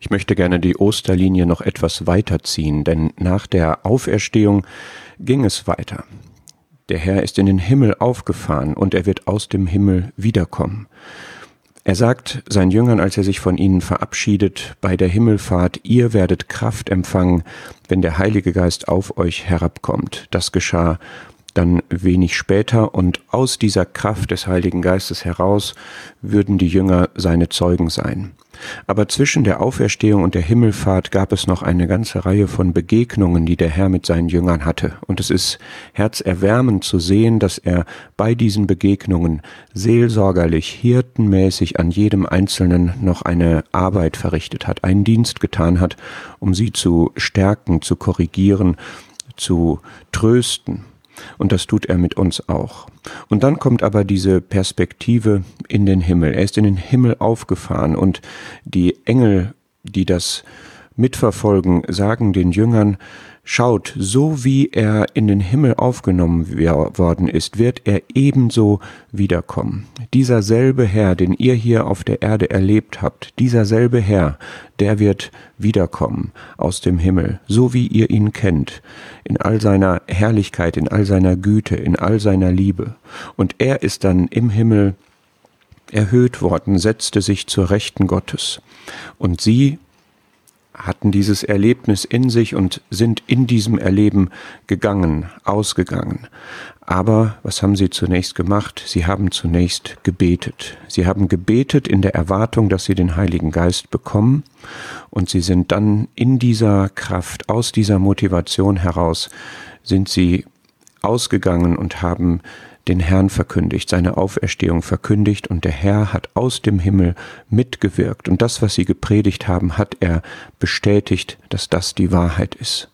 Ich möchte gerne die Osterlinie noch etwas weiterziehen, denn nach der Auferstehung ging es weiter. Der Herr ist in den Himmel aufgefahren und er wird aus dem Himmel wiederkommen. Er sagt seinen Jüngern, als er sich von ihnen verabschiedet, bei der Himmelfahrt, ihr werdet Kraft empfangen, wenn der Heilige Geist auf euch herabkommt. Das geschah dann wenig später und aus dieser Kraft des Heiligen Geistes heraus würden die Jünger seine Zeugen sein. Aber zwischen der Auferstehung und der Himmelfahrt gab es noch eine ganze Reihe von Begegnungen, die der Herr mit seinen Jüngern hatte. Und es ist herzerwärmend zu sehen, dass er bei diesen Begegnungen seelsorgerlich, hirtenmäßig an jedem Einzelnen noch eine Arbeit verrichtet hat, einen Dienst getan hat, um sie zu stärken, zu korrigieren, zu trösten. Und das tut er mit uns auch. Und dann kommt aber diese Perspektive in den Himmel. Er ist in den Himmel aufgefahren und die Engel, die das mitverfolgen, sagen den Jüngern, Schaut, so wie er in den Himmel aufgenommen worden ist, wird er ebenso wiederkommen. Dieser selbe Herr, den ihr hier auf der Erde erlebt habt, dieser selbe Herr, der wird wiederkommen aus dem Himmel, so wie ihr ihn kennt, in all seiner Herrlichkeit, in all seiner Güte, in all seiner Liebe. Und er ist dann im Himmel erhöht worden, setzte sich zur Rechten Gottes. Und sie hatten dieses Erlebnis in sich und sind in diesem Erleben gegangen, ausgegangen. Aber was haben sie zunächst gemacht? Sie haben zunächst gebetet. Sie haben gebetet in der Erwartung, dass sie den Heiligen Geist bekommen und sie sind dann in dieser Kraft, aus dieser Motivation heraus, sind sie ausgegangen und haben den Herrn verkündigt, seine Auferstehung verkündigt und der Herr hat aus dem Himmel mitgewirkt und das, was sie gepredigt haben, hat er bestätigt, dass das die Wahrheit ist.